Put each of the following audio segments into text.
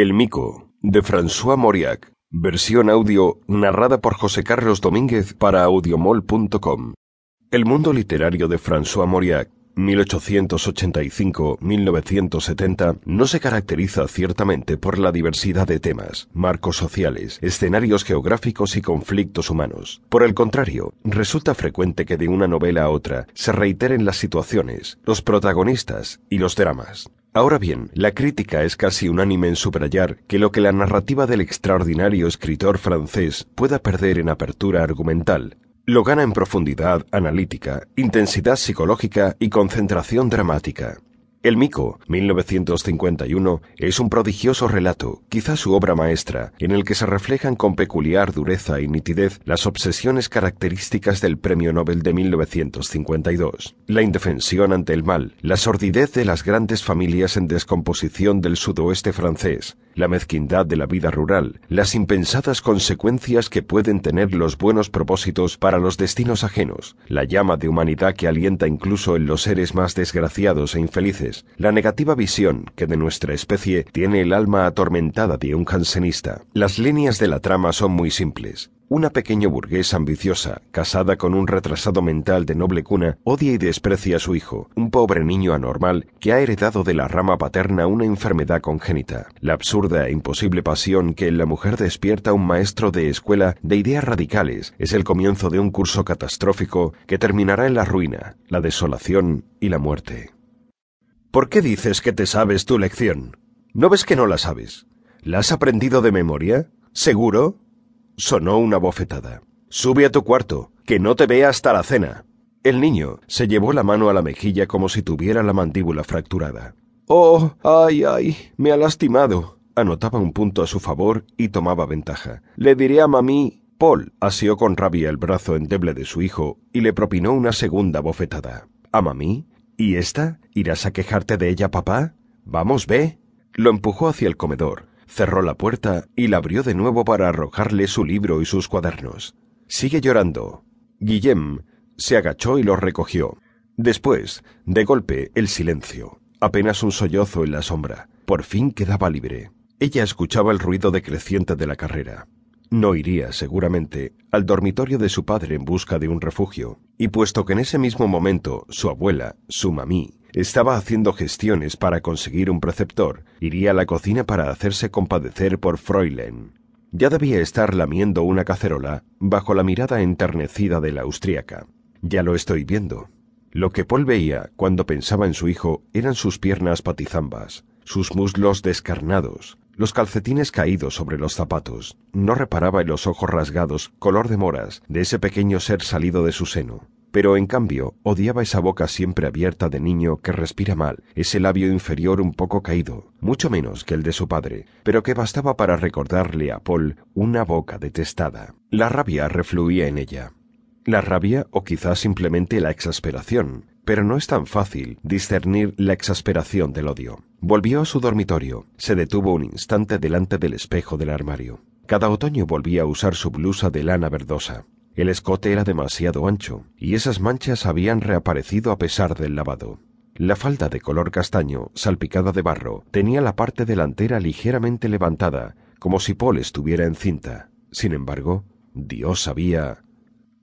El Mico, de François Mauriac, versión audio narrada por José Carlos Domínguez para audiomol.com. El mundo literario de François Mauriac 1885-1970 no se caracteriza ciertamente por la diversidad de temas, marcos sociales, escenarios geográficos y conflictos humanos. Por el contrario, resulta frecuente que de una novela a otra se reiteren las situaciones, los protagonistas y los dramas. Ahora bien, la crítica es casi unánime en subrayar que lo que la narrativa del extraordinario escritor francés pueda perder en apertura argumental, lo gana en profundidad analítica, intensidad psicológica y concentración dramática. El Mico, 1951, es un prodigioso relato, quizá su obra maestra, en el que se reflejan con peculiar dureza y nitidez las obsesiones características del Premio Nobel de 1952, la indefensión ante el mal, la sordidez de las grandes familias en descomposición del sudoeste francés, la mezquindad de la vida rural, las impensadas consecuencias que pueden tener los buenos propósitos para los destinos ajenos, la llama de humanidad que alienta incluso en los seres más desgraciados e infelices, la negativa visión que de nuestra especie tiene el alma atormentada de un jansenista. Las líneas de la trama son muy simples. Una pequeña burguesa ambiciosa, casada con un retrasado mental de noble cuna, odia y desprecia a su hijo, un pobre niño anormal que ha heredado de la rama paterna una enfermedad congénita. La absurda e imposible pasión que en la mujer despierta un maestro de escuela de ideas radicales es el comienzo de un curso catastrófico que terminará en la ruina, la desolación y la muerte. ¿Por qué dices que te sabes tu lección? ¿No ves que no la sabes? ¿La has aprendido de memoria? ¿Seguro? Sonó una bofetada. Sube a tu cuarto, que no te vea hasta la cena. El niño se llevó la mano a la mejilla como si tuviera la mandíbula fracturada. Oh, ay, ay, me ha lastimado. Anotaba un punto a su favor y tomaba ventaja. Le diré a mamí. Paul asió con rabia el brazo endeble de su hijo y le propinó una segunda bofetada. ¿A mamí? ¿Y esta? ¿Irás a quejarte de ella, papá? Vamos, ve. Lo empujó hacia el comedor cerró la puerta y la abrió de nuevo para arrojarle su libro y sus cuadernos. Sigue llorando. Guillem se agachó y lo recogió. Después, de golpe, el silencio. Apenas un sollozo en la sombra. Por fin quedaba libre. Ella escuchaba el ruido decreciente de la carrera. No iría, seguramente, al dormitorio de su padre en busca de un refugio, y puesto que en ese mismo momento su abuela, su mamí, estaba haciendo gestiones para conseguir un preceptor, iría a la cocina para hacerse compadecer por Fräulein. Ya debía estar lamiendo una cacerola bajo la mirada enternecida de la austríaca. Ya lo estoy viendo. Lo que Paul veía cuando pensaba en su hijo eran sus piernas patizambas, sus muslos descarnados, los calcetines caídos sobre los zapatos. No reparaba en los ojos rasgados, color de moras, de ese pequeño ser salido de su seno pero en cambio odiaba esa boca siempre abierta de niño que respira mal, ese labio inferior un poco caído, mucho menos que el de su padre, pero que bastaba para recordarle a Paul una boca detestada. La rabia refluía en ella. La rabia o quizás simplemente la exasperación, pero no es tan fácil discernir la exasperación del odio. Volvió a su dormitorio, se detuvo un instante delante del espejo del armario. Cada otoño volvía a usar su blusa de lana verdosa. El escote era demasiado ancho, y esas manchas habían reaparecido a pesar del lavado. La falda de color castaño, salpicada de barro, tenía la parte delantera ligeramente levantada, como si Paul estuviera encinta. Sin embargo, Dios sabía.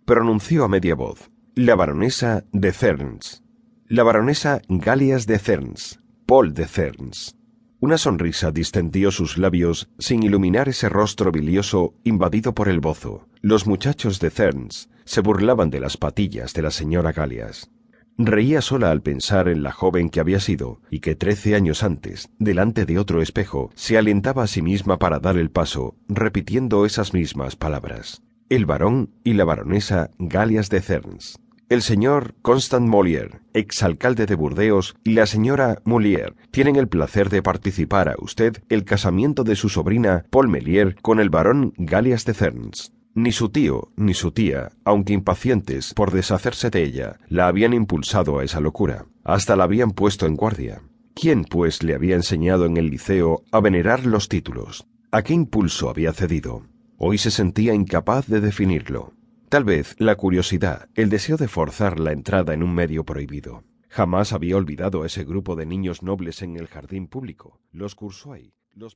Pronunció a media voz. La baronesa de Cerns. La baronesa Galias de Cerns. Paul de Cerns. Una sonrisa distendió sus labios sin iluminar ese rostro bilioso invadido por el bozo. Los muchachos de Cerns se burlaban de las patillas de la señora Galias. Reía sola al pensar en la joven que había sido y que trece años antes, delante de otro espejo, se alentaba a sí misma para dar el paso, repitiendo esas mismas palabras. El varón y la baronesa Galias de Cerns el señor Constant Molière, exalcalde de Burdeos, y la señora Molière tienen el placer de participar a usted el casamiento de su sobrina Paul Melier con el barón Galias de Cerns. Ni su tío ni su tía, aunque impacientes por deshacerse de ella, la habían impulsado a esa locura. Hasta la habían puesto en guardia. ¿Quién, pues, le había enseñado en el liceo a venerar los títulos? ¿A qué impulso había cedido? Hoy se sentía incapaz de definirlo. Tal vez la curiosidad, el deseo de forzar la entrada en un medio prohibido. Jamás había olvidado ese grupo de niños nobles en el jardín público. Los cursó los